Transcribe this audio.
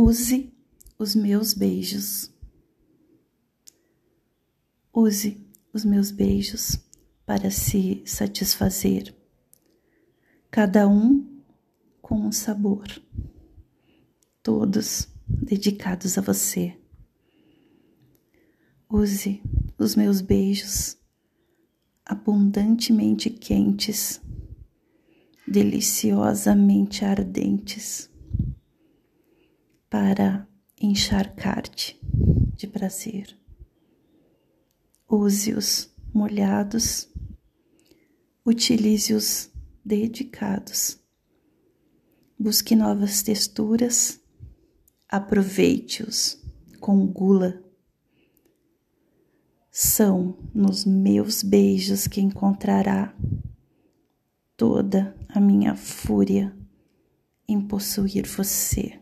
Use os meus beijos. Use os meus beijos para se satisfazer, cada um com um sabor, todos dedicados a você. Use os meus beijos abundantemente quentes, deliciosamente ardentes, para encharcar-te de prazer. Use-os molhados, utilize-os dedicados. Busque novas texturas, aproveite-os com gula. São nos meus beijos que encontrará toda a minha fúria em possuir você.